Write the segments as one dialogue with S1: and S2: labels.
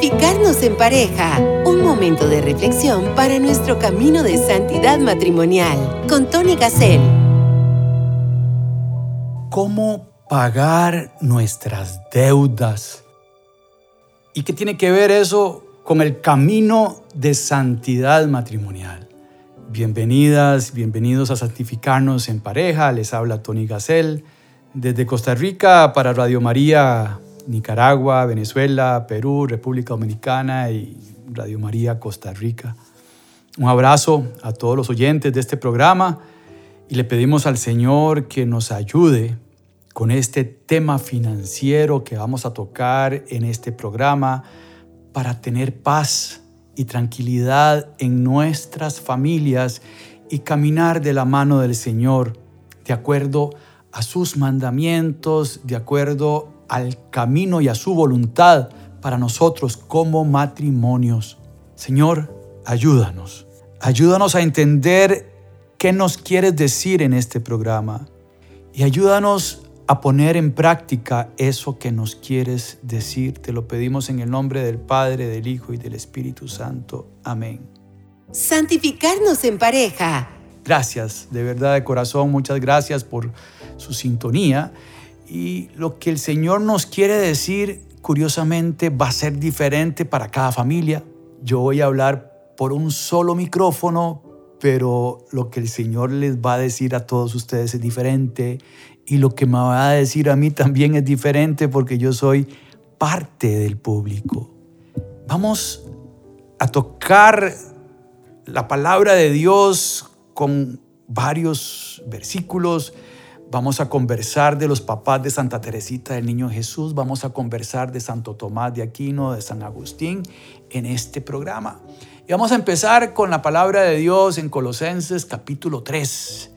S1: Santificarnos en pareja. Un momento de reflexión para nuestro camino de santidad matrimonial. Con Tony Gassel.
S2: ¿Cómo pagar nuestras deudas? ¿Y qué tiene que ver eso con el camino de santidad matrimonial? Bienvenidas, bienvenidos a Santificarnos en pareja. Les habla Tony Gassel desde Costa Rica para Radio María Nicaragua, Venezuela, Perú, República Dominicana y Radio María Costa Rica. Un abrazo a todos los oyentes de este programa y le pedimos al Señor que nos ayude con este tema financiero que vamos a tocar en este programa para tener paz y tranquilidad en nuestras familias y caminar de la mano del Señor de acuerdo a sus mandamientos, de acuerdo al camino y a su voluntad para nosotros como matrimonios. Señor, ayúdanos. Ayúdanos a entender qué nos quieres decir en este programa y ayúdanos a poner en práctica eso que nos quieres decir. Te lo pedimos en el nombre del Padre, del Hijo y del Espíritu Santo. Amén.
S1: Santificarnos en pareja.
S2: Gracias, de verdad de corazón, muchas gracias por su sintonía y lo que el Señor nos quiere decir, curiosamente, va a ser diferente para cada familia. Yo voy a hablar por un solo micrófono, pero lo que el Señor les va a decir a todos ustedes es diferente. Y lo que me va a decir a mí también es diferente porque yo soy parte del público. Vamos a tocar la palabra de Dios con varios versículos Vamos a conversar de los papás de Santa Teresita del Niño Jesús, vamos a conversar de Santo Tomás de Aquino, de San Agustín en este programa. Y vamos a empezar con la palabra de Dios en Colosenses capítulo 3,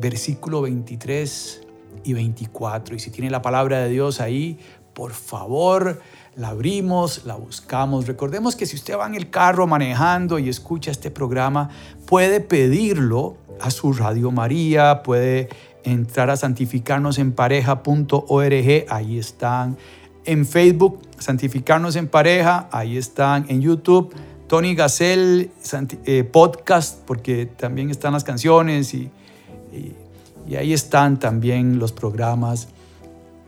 S2: versículo 23 y 24. Y si tiene la palabra de Dios ahí, por favor, la abrimos, la buscamos. Recordemos que si usted va en el carro manejando y escucha este programa, puede pedirlo a su Radio María, puede entrar a santificarnos en pareja.org, ahí están. En Facebook, Santificarnos en Pareja, ahí están. En YouTube, Tony Gassel eh, Podcast, porque también están las canciones y, y ahí están también los programas.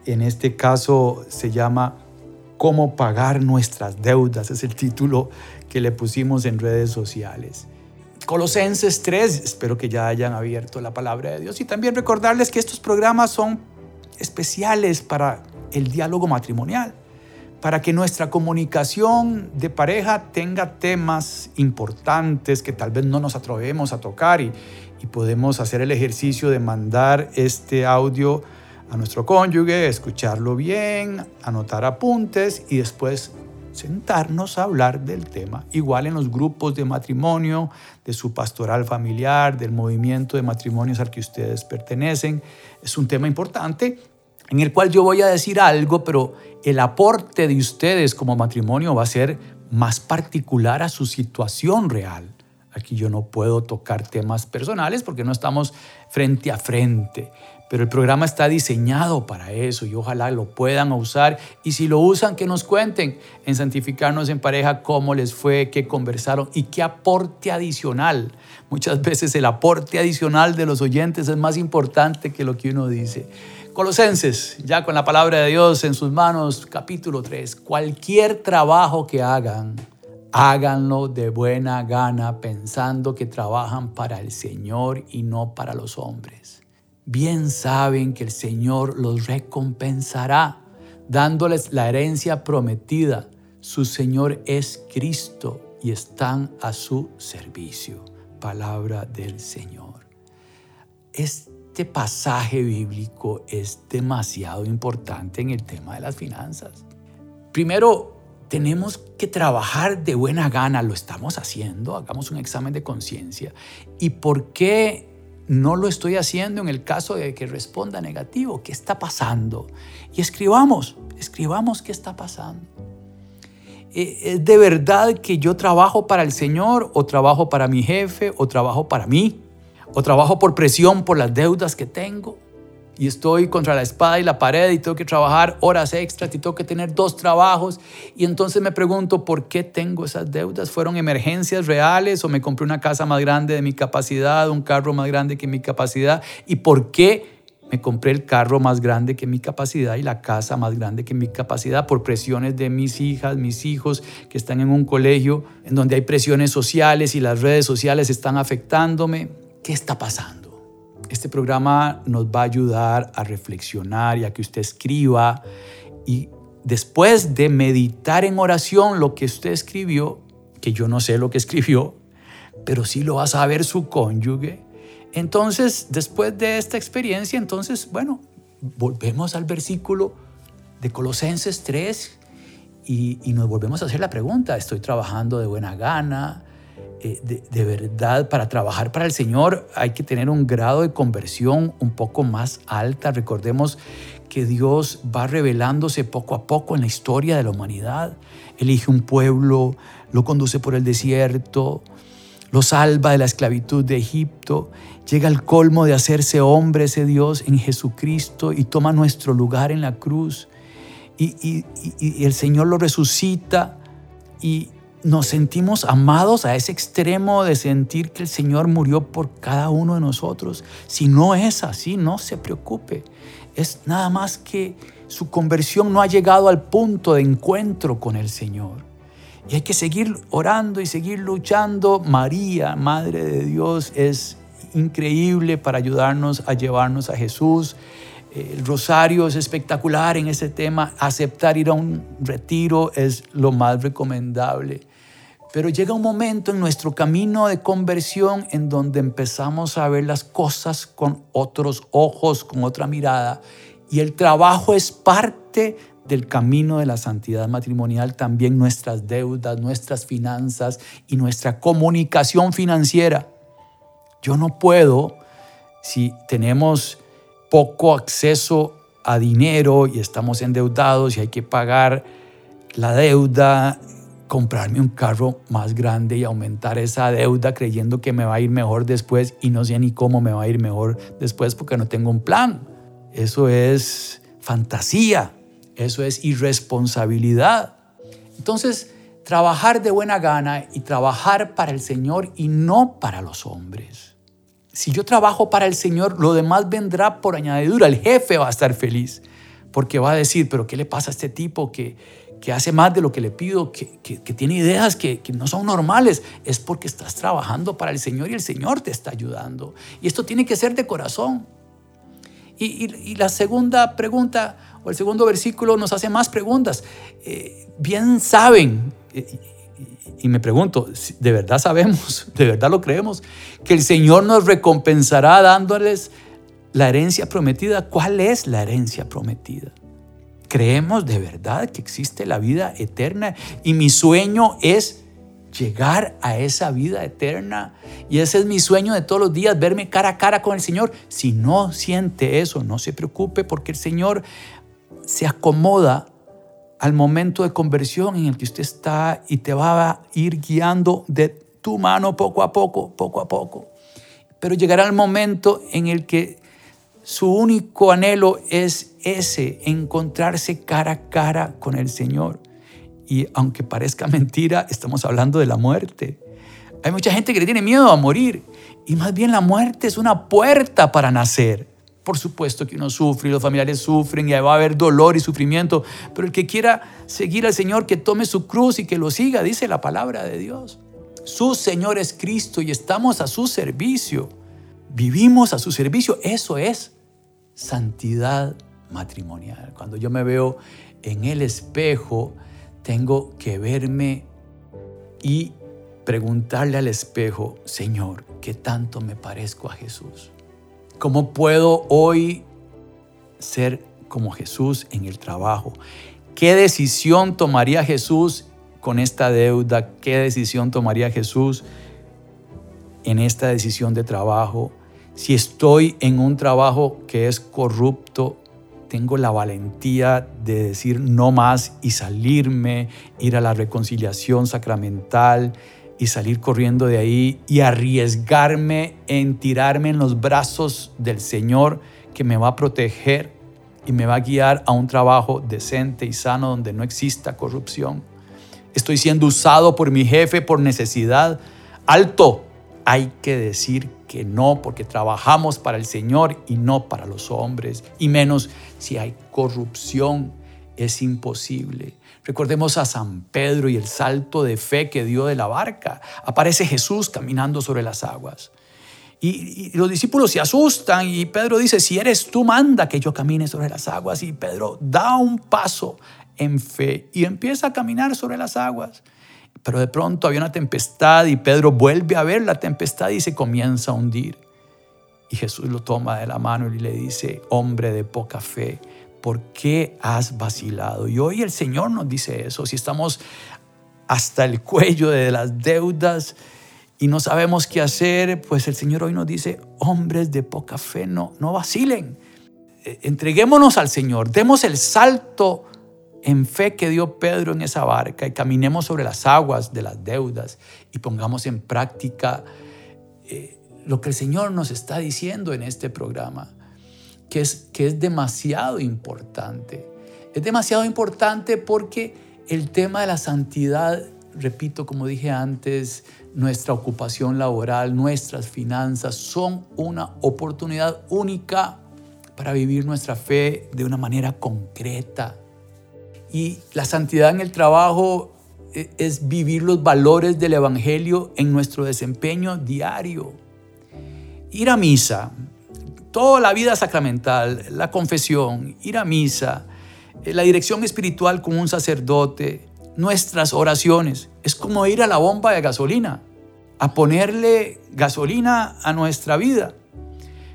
S2: En este caso se llama Cómo pagar nuestras deudas, es el título que le pusimos en redes sociales. Colosenses 3, espero que ya hayan abierto la palabra de Dios. Y también recordarles que estos programas son especiales para el diálogo matrimonial, para que nuestra comunicación de pareja tenga temas importantes que tal vez no nos atrevemos a tocar y, y podemos hacer el ejercicio de mandar este audio a nuestro cónyuge, escucharlo bien, anotar apuntes y después sentarnos a hablar del tema, igual en los grupos de matrimonio, de su pastoral familiar, del movimiento de matrimonios al que ustedes pertenecen. Es un tema importante en el cual yo voy a decir algo, pero el aporte de ustedes como matrimonio va a ser más particular a su situación real. Aquí yo no puedo tocar temas personales porque no estamos frente a frente pero el programa está diseñado para eso y ojalá lo puedan usar. Y si lo usan, que nos cuenten en Santificarnos en Pareja cómo les fue, qué conversaron y qué aporte adicional. Muchas veces el aporte adicional de los oyentes es más importante que lo que uno dice. Colosenses, ya con la palabra de Dios en sus manos, capítulo 3. Cualquier trabajo que hagan, háganlo de buena gana, pensando que trabajan para el Señor y no para los hombres bien saben que el Señor los recompensará, dándoles la herencia prometida. Su Señor es Cristo y están a su servicio. Palabra del Señor. Este pasaje bíblico es demasiado importante en el tema de las finanzas. Primero, tenemos que trabajar de buena gana, lo estamos haciendo, hagamos un examen de conciencia. ¿Y por qué no lo estoy haciendo en el caso de que responda negativo. ¿Qué está pasando? Y escribamos, escribamos qué está pasando. Eh, ¿Es de verdad que yo trabajo para el Señor o trabajo para mi jefe o trabajo para mí? ¿O trabajo por presión por las deudas que tengo? Y estoy contra la espada y la pared y tengo que trabajar horas extras y tengo que tener dos trabajos. Y entonces me pregunto, ¿por qué tengo esas deudas? ¿Fueron emergencias reales o me compré una casa más grande de mi capacidad, un carro más grande que mi capacidad? ¿Y por qué? Me compré el carro más grande que mi capacidad y la casa más grande que mi capacidad por presiones de mis hijas, mis hijos que están en un colegio en donde hay presiones sociales y las redes sociales están afectándome. ¿Qué está pasando? Este programa nos va a ayudar a reflexionar y a que usted escriba y después de meditar en oración lo que usted escribió, que yo no sé lo que escribió, pero sí lo va a saber su cónyuge. Entonces, después de esta experiencia, entonces, bueno, volvemos al versículo de Colosenses 3 y, y nos volvemos a hacer la pregunta, ¿estoy trabajando de buena gana? Eh, de, verdad, para trabajar para el Señor hay que tener un grado de conversión un poco más alta. Recordemos que Dios va revelándose poco a poco en la historia de la humanidad. Elige un pueblo, lo conduce por el desierto, lo salva de la esclavitud de Egipto, llega al colmo de hacerse hombre ese Dios en Jesucristo y toma nuestro lugar en la cruz. y el Señor lo resucita y, nos sentimos amados a ese extremo de sentir que el Señor murió por cada uno de nosotros. Si no es así, no se preocupe. Es nada más que su conversión no ha llegado al punto de encuentro con el Señor. Y hay que seguir orando y seguir luchando. María, Madre de Dios, es increíble para ayudarnos a llevarnos a Jesús. El rosario es espectacular en ese tema. Aceptar ir a un retiro es lo más recomendable. Pero llega un momento en nuestro camino de conversión en donde empezamos a ver las cosas con otros ojos, con otra mirada. Y el trabajo es parte del camino de la santidad matrimonial, también nuestras deudas, nuestras finanzas y nuestra comunicación financiera. Yo no puedo, si tenemos poco acceso a dinero y estamos endeudados y hay que pagar la deuda comprarme un carro más grande y aumentar esa deuda creyendo que me va a ir mejor después y no sé ni cómo me va a ir mejor después porque no tengo un plan. Eso es fantasía, eso es irresponsabilidad. Entonces, trabajar de buena gana y trabajar para el Señor y no para los hombres. Si yo trabajo para el Señor, lo demás vendrá por añadidura. El jefe va a estar feliz porque va a decir, pero ¿qué le pasa a este tipo que, que hace más de lo que le pido, que, tiene ideas que, no son normales, es porque estás trabajando para el Señor y el Señor te está ayudando. Y esto tiene que ser de corazón. Y, la segunda pregunta o el segundo versículo nos hace más preguntas. Eh, bien saben, y me pregunto, ¿de verdad sabemos, de verdad lo creemos, que el Señor nos recompensará dándoles la herencia prometida? ¿Cuál es la herencia prometida? Creemos de verdad que existe la vida eterna y mi sueño es llegar a esa vida eterna. Y ese es mi sueño de todos los días, verme cara a cara con el Señor. Si no siente eso, no se preocupe porque el Señor se acomoda al momento de conversión en el que usted está y te va a ir guiando de tu mano poco a poco, poco a poco. Pero llegará el momento en el que su único anhelo es ese, encontrarse cara a cara con el Señor. Y aunque parezca mentira, estamos hablando de la muerte. Hay mucha gente que le tiene miedo a morir. Y más bien la muerte es una puerta para nacer. Por supuesto que uno sufre y los familiares sufren y va a haber dolor y sufrimiento. Pero el que quiera seguir al Señor, que tome su cruz y que lo siga, dice la palabra de Dios. Su Señor es Cristo y estamos a su servicio vivimos a su servicio. Eso es santidad matrimonial. Cuando yo me veo en el espejo, tengo que verme y preguntarle al espejo, Señor, ¿qué tanto me parezco a Jesús? ¿Cómo puedo hoy ser como Jesús en el trabajo? ¿Qué decisión tomaría Jesús con esta deuda? ¿Qué decisión tomaría Jesús en esta decisión de trabajo? Si estoy en un trabajo que es corrupto, tengo la valentía de decir no más y salirme, ir a la reconciliación sacramental y salir corriendo de ahí y arriesgarme en tirarme en los brazos del Señor, que me va a proteger y me va a guiar a un trabajo decente y sano donde no exista corrupción. Estoy siendo usado por mi jefe por necesidad. Alto, hay que decir que no, porque trabajamos para el Señor y no para los hombres, y menos si hay corrupción, es imposible. Recordemos a San Pedro y el salto de fe que dio de la barca. Aparece Jesús caminando sobre las aguas. Y, los discípulos se asustan y Pedro dice, si eres tú, manda que yo camine sobre las aguas. Y Pedro da un paso en fe y empieza a caminar sobre las aguas. Pero de pronto había una tempestad y Pedro vuelve a ver la tempestad y se comienza a hundir. Y Jesús lo toma de la mano y le dice, hombre de poca fe, ¿por qué has vacilado? Y hoy el Señor nos dice eso, si estamos hasta el cuello de las deudas y no sabemos qué hacer, pues el Señor hoy nos dice, hombres de poca fe, no, no vacilen. Eh, entreguémonos al Señor, demos el salto en fe que dio Pedro en esa barca y caminemos sobre las aguas de las deudas y pongamos en práctica eh, lo que el Señor nos está diciendo en este programa, que es, que es demasiado importante. Es demasiado importante porque el tema de la santidad, repito, como dije antes, nuestra ocupación laboral, nuestras finanzas son una oportunidad única para vivir nuestra fe de una manera concreta, y la santidad en el trabajo eh, es vivir los valores del Evangelio en nuestro desempeño diario. Ir a misa, toda la vida sacramental, la confesión, ir a misa, eh, la dirección espiritual con un sacerdote, nuestras oraciones, es como ir a la bomba de gasolina, a ponerle gasolina a nuestra vida.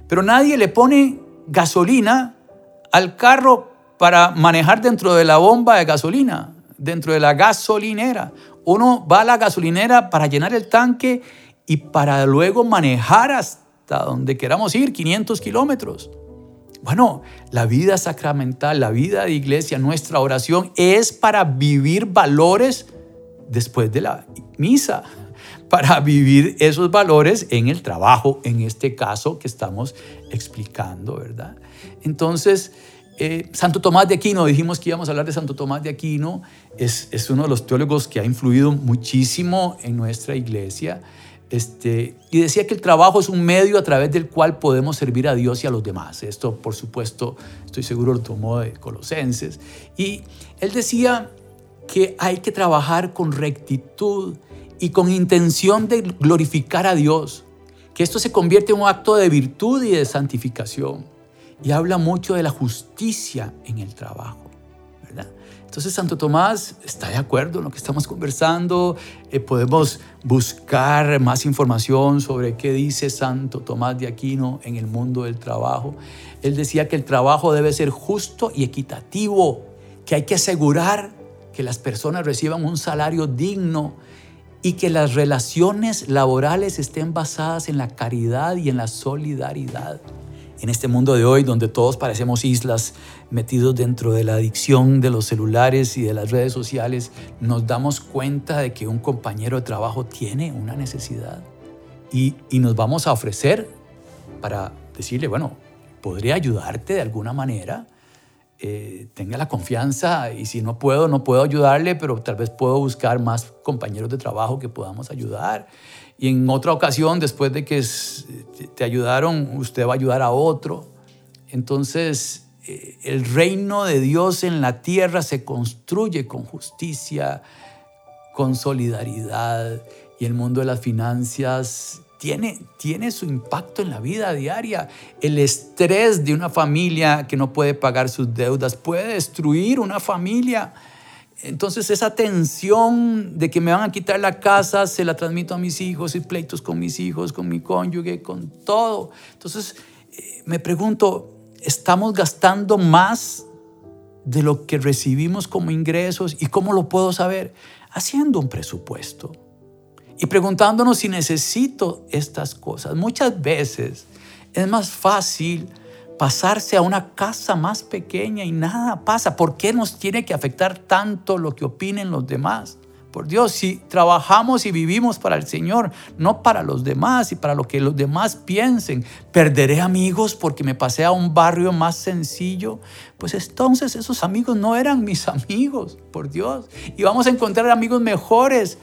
S2: Pero nadie le pone gasolina al carro para manejar dentro de la bomba de gasolina, dentro de la gasolinera. Uno va a la gasolinera para llenar el tanque y para luego manejar hasta donde queramos ir, 500 kilómetros. Bueno, la vida sacramental, la vida de iglesia, nuestra oración es para vivir valores después de la misa, para vivir esos valores en el trabajo, en este caso que estamos explicando, ¿verdad? Entonces, eh, Santo Tomás de Aquino, dijimos que íbamos a hablar de Santo Tomás de Aquino, es, es, uno de los teólogos que ha influido muchísimo en nuestra iglesia. Este, y decía que el trabajo es un medio a través del cual podemos servir a Dios y a los demás. Esto, por supuesto, estoy seguro lo tomó de Colosenses. Y él decía que hay que trabajar con rectitud y con intención de glorificar a Dios, que esto se convierte en un acto de virtud y de santificación y habla mucho de la justicia en el trabajo. ¿verdad? Entonces Santo Tomás está de acuerdo en lo que estamos conversando. Eh, podemos buscar más información sobre qué dice Santo Tomás de Aquino en el mundo del trabajo. Él decía que el trabajo debe ser justo y equitativo, que hay que asegurar que las personas reciban un salario digno y que las relaciones laborales estén basadas en la caridad y en la solidaridad en este mundo de hoy donde todos parecemos islas metidos dentro de la adicción de los celulares y de las redes sociales, nos damos cuenta de que un compañero de trabajo tiene una necesidad y, nos vamos a ofrecer para decirle, bueno, podría ayudarte de alguna manera. Eh, tenga la confianza y si no puedo, no puedo ayudarle, pero tal vez puedo buscar más compañeros de trabajo que podamos ayudar y en otra ocasión, después de que te ayudaron, usted va a ayudar a otro. Entonces, eh, el reino de Dios en la tierra se construye con justicia, con solidaridad y el mundo de las finanzas tiene, tiene su impacto en la vida diaria. El estrés de una familia que no puede pagar sus deudas puede destruir una familia. Entonces esa tensión de que me van a quitar la casa se la transmito a mis hijos y pleitos con mis hijos, con mi cónyuge, con todo. Entonces eh, me pregunto, ¿estamos gastando más de lo que recibimos como ingresos? ¿Y cómo lo puedo saber? Haciendo un presupuesto y preguntándonos si necesito estas cosas. Muchas veces es más fácil pasarse a una casa más pequeña y nada pasa. ¿Por qué nos tiene que afectar tanto lo que opinen los demás? Por Dios, si trabajamos y vivimos para el Señor, no para los demás y para lo que los demás piensen, perderé amigos porque me pasé a un barrio más sencillo, pues entonces esos amigos no eran mis amigos, por Dios. Y vamos a encontrar amigos mejores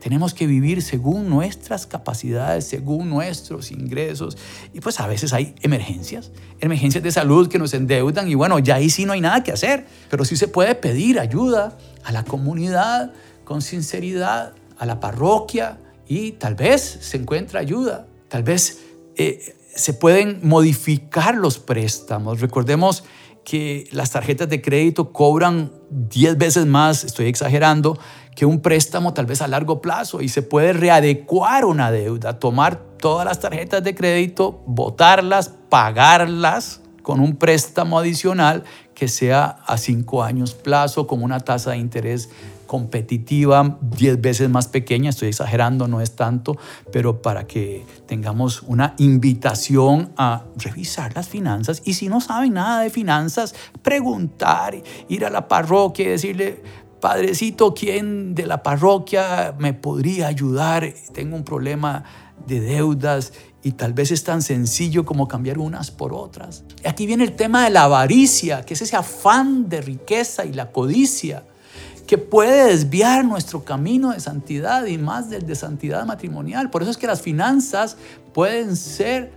S2: tenemos que vivir según nuestras capacidades, según nuestros ingresos. Y pues a veces hay emergencias, emergencias de salud que nos endeudan y bueno, ya ahí sí no hay nada que hacer, pero sí se puede pedir ayuda a la comunidad con sinceridad, a la parroquia y tal vez se encuentra ayuda, tal vez eh, se pueden modificar los préstamos. Recordemos que las tarjetas de crédito cobran 10 veces más, estoy exagerando, que un préstamo tal vez a largo plazo y se puede readecuar una deuda, tomar todas las tarjetas de crédito, botarlas, pagarlas con un préstamo adicional que sea a cinco años plazo con una tasa de interés competitiva 10 veces más pequeña, estoy exagerando, no es tanto, pero para que tengamos una invitación a revisar las finanzas. Y si no saben nada de finanzas, preguntar, ir a la parroquia y decirle, Padrecito, ¿quién de la parroquia me podría ayudar? Tengo un problema de deudas y tal vez es tan sencillo como cambiar unas por otras. Aquí viene el tema de la avaricia, que es ese afán de riqueza y la codicia que puede desviar nuestro camino de santidad y más del de santidad matrimonial. Por eso es que las finanzas pueden ser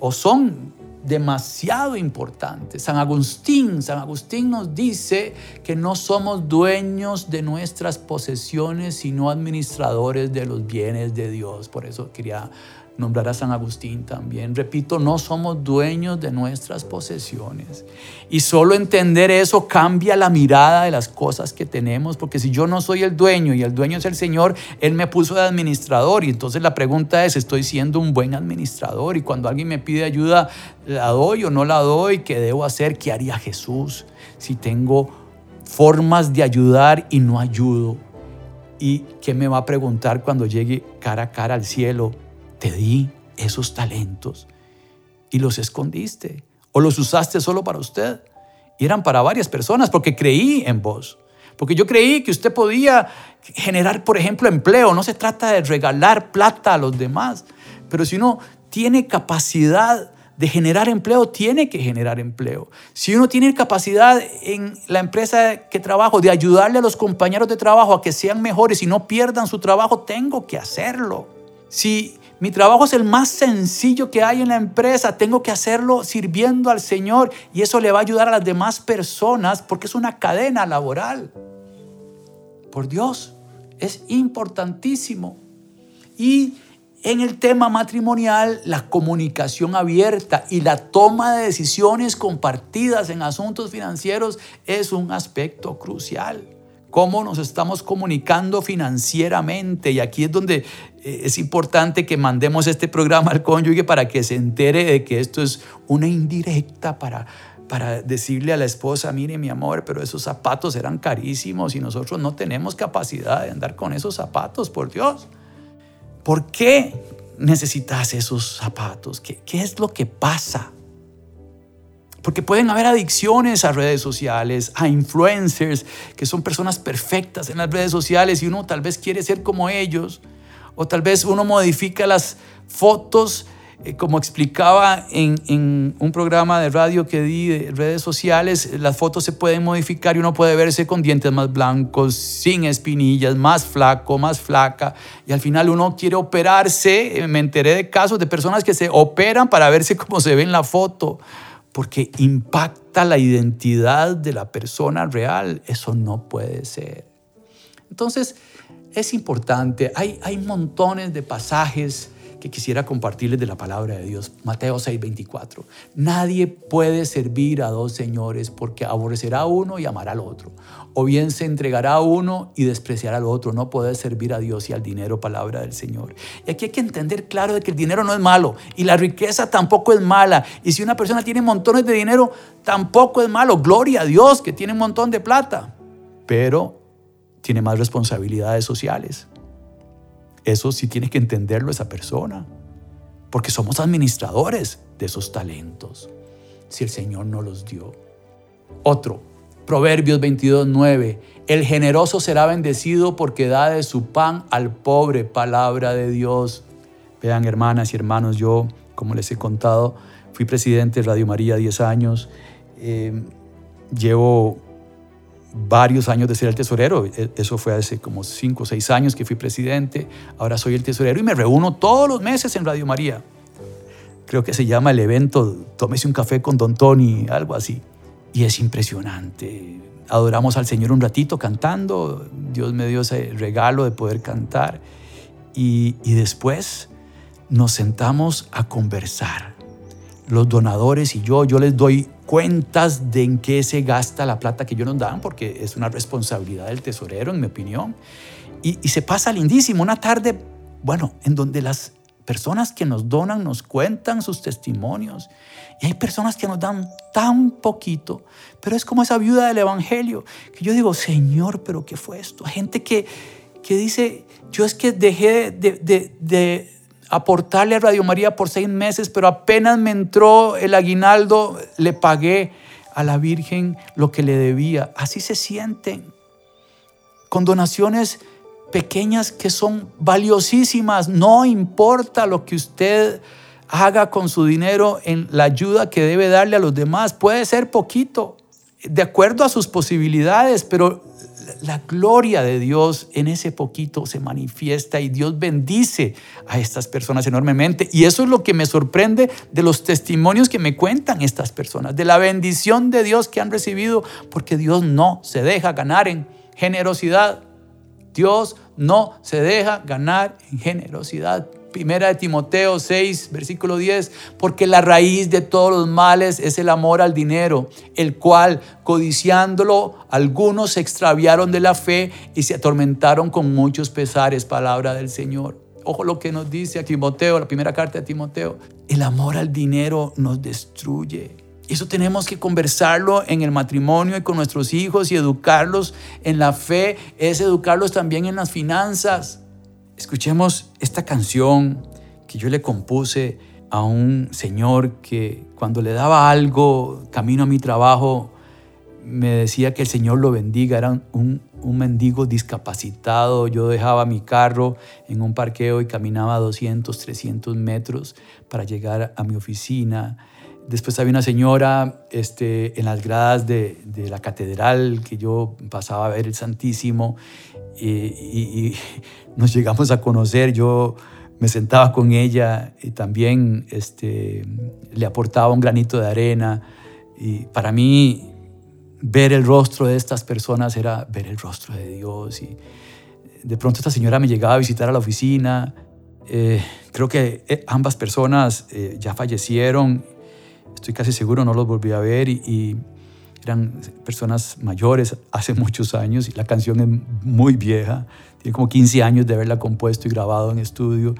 S2: o son demasiado importante. San Agustín, San Agustín nos dice que no somos dueños de nuestras posesiones, sino administradores de los bienes de Dios. Por eso quería nombrar a San Agustín también. Repito, no somos dueños de nuestras posesiones. Y solo entender eso cambia la mirada de las cosas que tenemos, porque si yo no soy el dueño y el dueño es el Señor, Él me puso de administrador. Y entonces la pregunta es, ¿estoy siendo un buen administrador? Y cuando alguien me pide ayuda, ¿la doy o no la doy? ¿Qué debo hacer? ¿Qué haría Jesús si tengo formas de ayudar y no ayudo? ¿Y qué me va a preguntar cuando llegue cara a cara al cielo? Te di esos talentos y los escondiste o los usaste solo para usted. Y eran para varias personas porque creí en vos. Porque yo creí que usted podía generar, por ejemplo, empleo. No se trata de regalar plata a los demás, pero si uno tiene capacidad de generar empleo, tiene que generar empleo. Si uno tiene capacidad en la empresa que trabajo de ayudarle a los compañeros de trabajo a que sean mejores y no pierdan su trabajo, tengo que hacerlo. Si mi trabajo es el más sencillo que hay en la empresa. Tengo que hacerlo sirviendo al Señor y eso le va a ayudar a las demás personas porque es una cadena laboral. Por Dios, es importantísimo. Y en el tema matrimonial, la comunicación abierta y la toma de decisiones compartidas en asuntos financieros es un aspecto crucial cómo nos estamos comunicando financieramente. Y aquí es donde eh, es importante que mandemos este programa al cónyuge para que se entere de que esto es una indirecta para, para decirle a la esposa, mire mi amor, pero esos zapatos eran carísimos y nosotros no tenemos capacidad de andar con esos zapatos, por Dios. ¿Por qué necesitas esos zapatos? ¿Qué, qué es lo que pasa? Porque pueden haber adicciones a redes sociales, a influencers, que son personas perfectas en las redes sociales y uno tal vez quiere ser como ellos. O tal vez uno modifica las fotos, eh, como explicaba en, un programa de radio que di de redes sociales, las fotos se pueden modificar y uno puede verse con dientes más blancos, sin espinillas, más flaco, más flaca. Y al final uno quiere operarse. Me enteré de casos de personas que se operan para verse como se ve en la foto porque impacta la identidad de la persona real. Eso no puede ser. Entonces, es importante, hay, hay montones de pasajes que quisiera compartirles de la palabra de Dios. Mateo 6:24. Nadie puede servir a dos señores porque aborrecerá a uno y amará al otro o bien se entregará a uno y despreciará al otro. No puede servir a Dios y al dinero, palabra del Señor. Y aquí hay que entender claro de que el dinero no es malo y la riqueza tampoco es mala. Y si una persona tiene montones de dinero, tampoco es malo. Gloria a Dios que tiene un montón de plata, pero tiene más responsabilidades sociales. Eso sí tiene que entenderlo esa persona, porque somos administradores de esos talentos, si el Señor no los dio. Otro, Proverbios 22, 9. El generoso será bendecido porque da de su pan al pobre, palabra de Dios. Vean, hermanas y hermanos, yo, como les he contado, fui presidente de Radio María 10 años. Eh, llevo varios años de ser el tesorero. E, eso fue hace como 5 o 6 años que fui presidente. Ahora soy el tesorero y me reúno todos los meses en Radio María. Creo que se llama el evento Tómese un café con Don Tony, algo así. Y es impresionante. Adoramos al Señor un ratito cantando. Dios me dio ese regalo de poder cantar. Y, y después nos sentamos a conversar. Los donadores y yo, yo les doy cuentas de en qué se gasta la plata que ellos nos dan, porque es una responsabilidad del tesorero, en mi opinión. Y, y se pasa lindísimo, una tarde, bueno, en donde las personas que nos donan nos cuentan sus testimonios. Y hay personas que nos dan tan poquito, pero es como esa viuda del Evangelio, que yo digo, Señor, pero ¿qué fue esto? Gente que, que dice, yo es que dejé de, de, de aportarle a Radio María por seis meses, pero apenas me entró el aguinaldo, le pagué a la Virgen lo que le debía. Así se sienten, con donaciones pequeñas que son valiosísimas. No importa lo que usted haga con su dinero en la ayuda que debe darle a los demás. Puede ser poquito, de acuerdo a sus posibilidades, pero la gloria de Dios en ese poquito se manifiesta y Dios bendice a estas personas enormemente. Y eso es lo que me sorprende de los testimonios que me cuentan estas personas, de la bendición de Dios que han recibido, porque Dios no se deja ganar en generosidad. Dios no se deja ganar en generosidad. Primera de Timoteo 6, versículo 10, porque la raíz de todos los males es el amor al dinero, el cual, codiciándolo, algunos se extraviaron de la fe y se atormentaron con muchos pesares, palabra del Señor. Ojo lo que nos dice a Timoteo, la primera carta de Timoteo. El amor al dinero nos destruye. Eso tenemos que conversarlo en el matrimonio y con nuestros hijos y educarlos en la fe, es educarlos también en las finanzas. Escuchemos esta canción que yo le compuse a un señor que cuando le daba algo camino a mi trabajo, me decía que el Señor lo bendiga. Era un, un, mendigo discapacitado. Yo dejaba mi carro en un parqueo y caminaba 200, 300 metros para llegar a mi oficina. Después había una señora este, en las gradas de, de la catedral que yo pasaba a ver el Santísimo y, nos llegamos a conocer. Yo me sentaba con ella y también este, le aportaba un granito de arena. Y para mí, ver el rostro de estas personas era ver el rostro de Dios. Y de pronto esta señora me llegaba a visitar a la oficina. Eh, creo que eh, ambas personas eh, ya fallecieron. Estoy casi seguro, no los volví a ver. y eran personas mayores hace muchos años y la canción es muy vieja, tiene como 15 años de haberla compuesto y grabado en estudio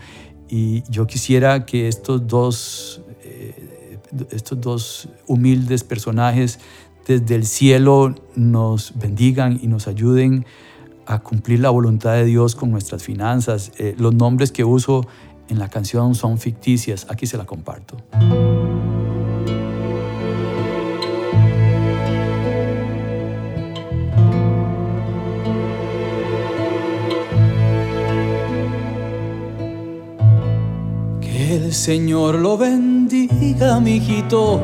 S2: y yo quisiera que estos dos, eh, estos dos humildes personajes desde el cielo nos bendigan y nos ayuden a cumplir la voluntad de Dios con nuestras finanzas. Eh, los nombres que uso en la canción son ficticias, aquí se la comparto. Señor lo bendiga, mi hijito.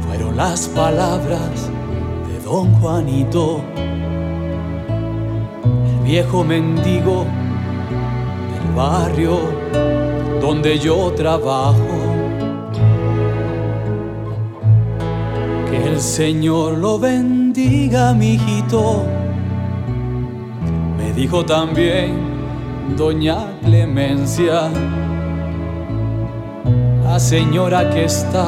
S2: Fueron las palabras de don Juanito, el viejo mendigo del barrio donde yo trabajo. Que el Señor lo bendiga, mi hijito. Me dijo también doña Clemencia, la señora que está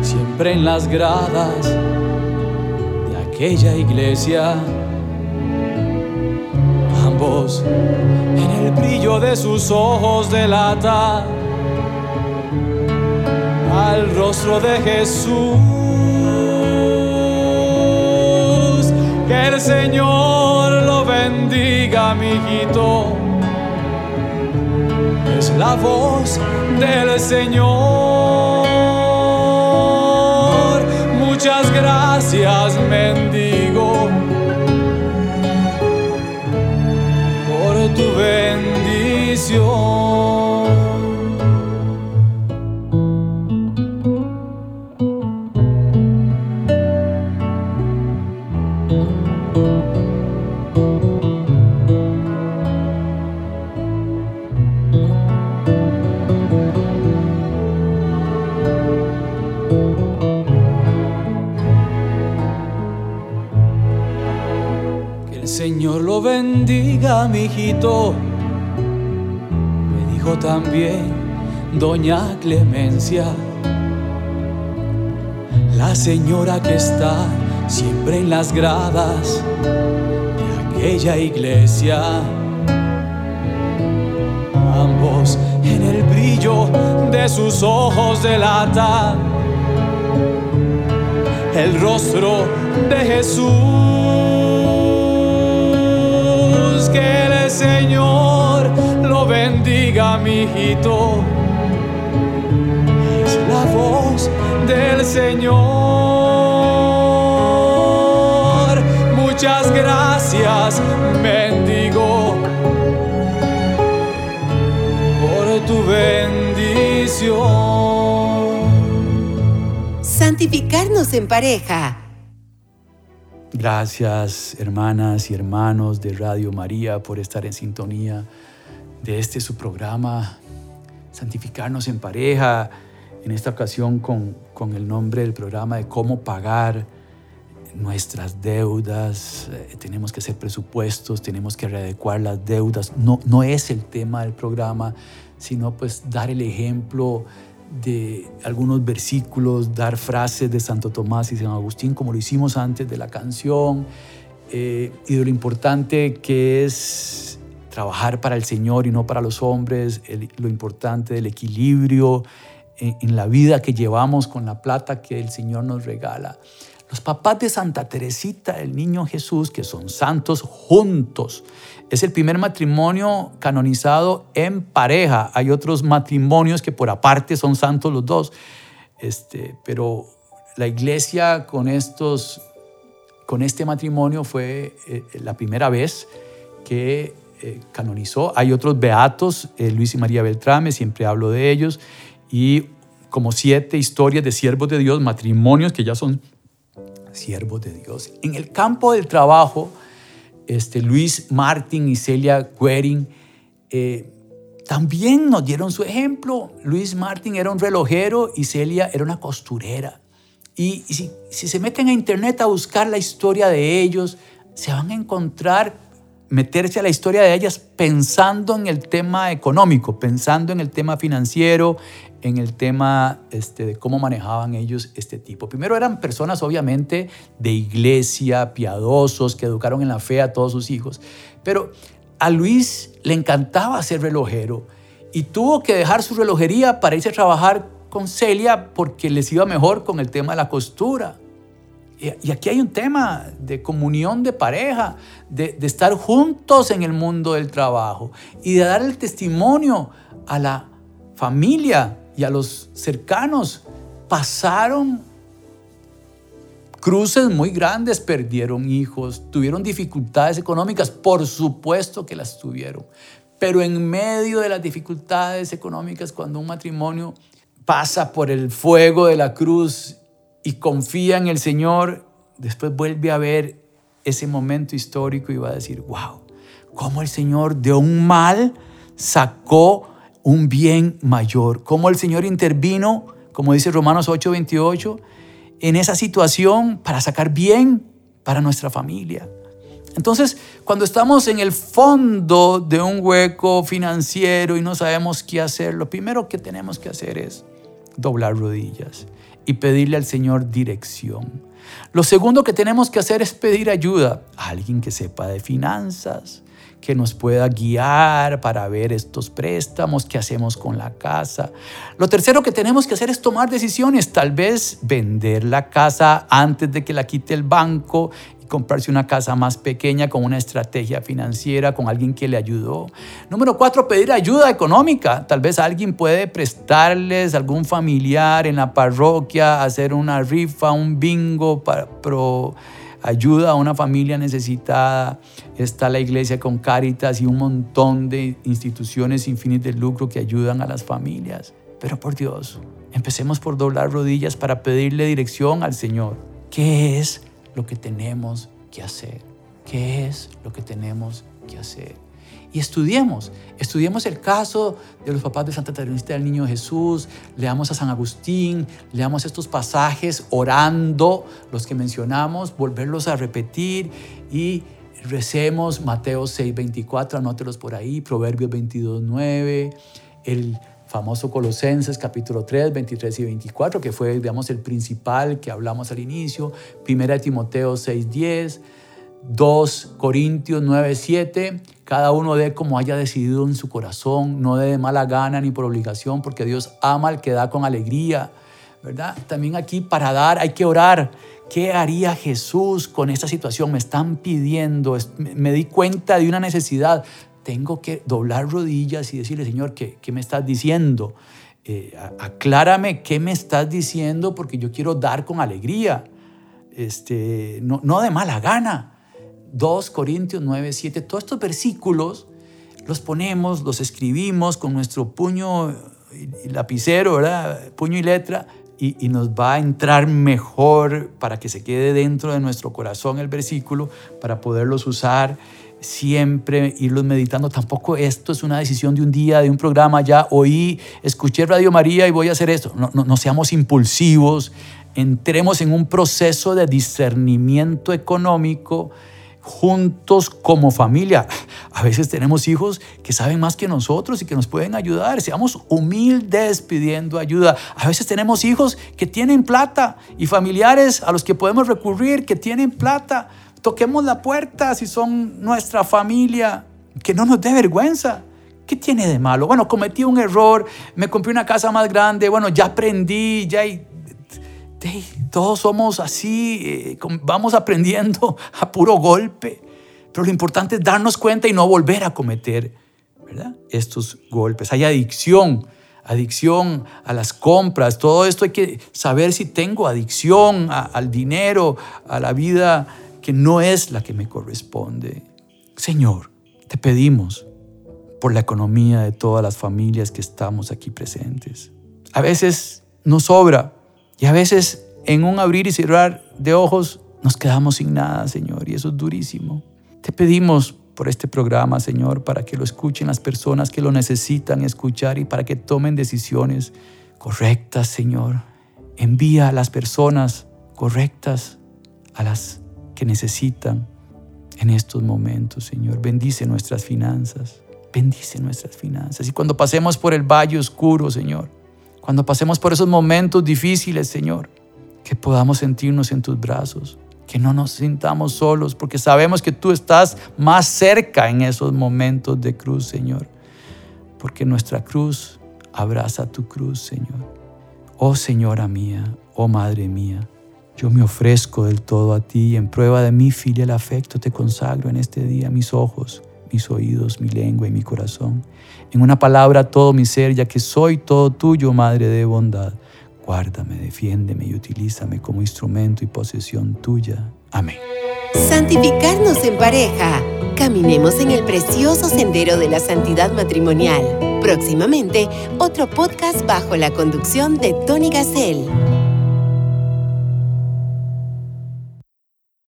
S2: siempre en las gradas de aquella iglesia. Ambos en el brillo de sus ojos delata al rostro de Jesús. Que el Señor lo bendiga, mi hijito es la voz del Señor. Muchas gracias mendigo por tu bendición. Bendiga, mi hijito. Me dijo también doña Clemencia, la señora que está siempre en las gradas de aquella iglesia. Ambos en el brillo de sus ojos delatan el rostro de Jesús Señor lo bendiga, mi hijito. Es la voz del Señor. Muchas gracias, bendigo por tu bendición.
S1: Santificarnos en pareja
S2: Gracias hermanas y hermanos de Radio María por estar en sintonía de este su programa, Santificarnos en pareja, en esta ocasión con, con el nombre del programa de cómo pagar nuestras deudas, eh, tenemos que hacer presupuestos, tenemos que readecuar las deudas. No, no es el tema del programa, sino pues dar el ejemplo de algunos versículos, dar frases de Santo Tomás y San Agustín, como lo hicimos antes de la canción, eh, y de lo importante que es trabajar para el Señor y no para los hombres, lo importante del equilibrio en, en la vida que llevamos con la plata que el Señor nos regala. Los papás de Santa Teresita, el niño Jesús, que son santos juntos, es el primer matrimonio canonizado en pareja. Hay otros matrimonios que por aparte son santos los dos. Este, pero la iglesia con, estos, con este matrimonio fue eh, la primera vez que eh, canonizó. Hay otros beatos, eh, Luis y María Beltrame, siempre hablo de ellos, y como siete historias de siervos de Dios, matrimonios que ya son siervos de Dios. En el campo del trabajo, este, Luis Martin y Celia Quering, eh, también nos dieron su ejemplo. Luis Martin era un relojero y Celia era una costurera. Y, si, si, se meten a internet a buscar la historia de ellos, se van a encontrar meterse a la historia de ellas pensando en el tema económico, pensando en el tema financiero, en el tema este, de cómo manejaban ellos este tipo. Primero eran personas obviamente de iglesia, piadosos, que educaron en la fe a todos sus hijos, pero a Luis le encantaba ser relojero y tuvo que dejar su relojería para irse a trabajar con Celia porque les iba mejor con el tema de la costura. Y aquí hay un tema de comunión de pareja, de, estar juntos en el mundo del trabajo y de dar el testimonio a la familia y a los cercanos. Pasaron cruces muy grandes, perdieron hijos, tuvieron dificultades económicas, por supuesto que las tuvieron. Pero en medio de las dificultades económicas, cuando un matrimonio pasa por el fuego de la cruz y confía en el Señor, después vuelve a ver ese momento histórico y va a decir, wow, cómo el Señor de un mal sacó un bien mayor. Cómo el Señor intervino, como dice Romanos 8:28, en esa situación para sacar bien para nuestra familia. Entonces, cuando estamos en el fondo de un hueco financiero y no sabemos qué hacer, lo primero que tenemos que hacer es doblar rodillas y pedirle al Señor dirección. Lo segundo que tenemos que hacer es pedir ayuda a alguien que sepa de finanzas, que nos pueda guiar para ver estos préstamos, qué hacemos con la casa. Lo tercero que tenemos que hacer es tomar decisiones, tal vez vender la casa antes de que la quite el banco y comprarse una casa más pequeña con una estrategia financiera, con alguien que le ayudó. Número cuatro, pedir ayuda económica. Tal vez alguien puede prestarles algún familiar en la parroquia, hacer una rifa, un bingo pro, pro ayuda a una familia necesitada, está la iglesia con Cáritas y un montón de instituciones sin fines de lucro que ayudan a las familias. Pero por Dios, empecemos por doblar rodillas para pedirle dirección al Señor. ¿Qué es lo que tenemos que hacer? ¿Qué es lo que tenemos que hacer? Y estudiemos. Estudiemos el caso de los papás de Santa Teresita del Niño Jesús, leamos a San Agustín, leamos estos pasajes orando, los que mencionamos, volverlos a repetir y recemos Mateo 6:24, anótelos por ahí, Proverbios 22:9, el famoso Colosenses capítulo 3, 23 y 24, que fue, digamos, el principal que hablamos al inicio, Primera Timoteo 6:10, 2 Corintios 9:7 cada uno dé como haya decidido en su corazón, no dé de mala gana ni por obligación, porque Dios ama al que da con alegría, ¿verdad? También aquí para dar hay que orar. ¿Qué haría Jesús con esta situación? Me están pidiendo, me di cuenta de una necesidad. Tengo que doblar rodillas y decirle, Señor, ¿qué, qué me estás diciendo? Eh, aclárame qué me estás diciendo porque yo quiero dar con alegría, este, no, no de mala gana. 2 Corintios 9, 7, todos estos versículos los ponemos, los escribimos con nuestro puño y lapicero, ¿verdad? Puño y letra, y, y, nos va a entrar mejor para que se quede dentro de nuestro corazón el versículo, para poderlos usar siempre, irlos meditando. Tampoco esto es una decisión de un día, de un programa, ya oí, escuché Radio María y voy a hacer esto. No, no, no seamos impulsivos, entremos en un proceso de discernimiento económico juntos como familia. A veces tenemos hijos que saben más que nosotros y que nos pueden ayudar. Seamos humildes pidiendo ayuda. A veces tenemos hijos que tienen plata y familiares a los que podemos recurrir que tienen plata. Toquemos la puerta si son nuestra familia. Que no nos dé vergüenza. ¿Qué tiene de malo? Bueno, cometí un error, me compré una casa más grande, bueno, ya aprendí, ya todos somos así, eh, vamos aprendiendo a puro golpe, pero lo importante es darnos cuenta y no volver a cometer estos golpes. Hay adicción, adicción a las compras, todo esto hay que saber si tengo adicción al dinero, a la vida que no es la que me corresponde. Señor, te pedimos por la economía de todas las familias que estamos aquí presentes. A veces nos sobra y a veces en un abrir y cerrar de ojos nos quedamos sin nada, Señor, y eso es durísimo. Te pedimos por este programa, Señor, para que lo escuchen las personas que lo necesitan escuchar y para que tomen decisiones correctas, Señor. Envía a las personas correctas, a las que necesitan en estos momentos, Señor. Bendice nuestras finanzas, bendice nuestras finanzas. Y cuando pasemos por el valle oscuro, Señor, cuando pasemos por esos momentos difíciles, Señor, que podamos sentirnos en tus brazos, que no nos sintamos solos, porque sabemos que tú estás más cerca en esos momentos de cruz, Señor, porque nuestra cruz abraza tu cruz, Señor. Oh Señora mía, oh Madre mía, yo me ofrezco del todo a ti y en prueba de mi filial afecto te consagro en este día mis ojos, mis oídos, mi lengua y mi corazón. En una palabra, todo mi ser, ya que soy todo tuyo, Madre de bondad. Guárdame, defiéndeme y utilízame como instrumento y posesión tuya. Amén.
S1: Santificarnos en pareja. Caminemos en el precioso sendero de la santidad matrimonial. Próximamente, otro podcast bajo la conducción de Tony Gassel.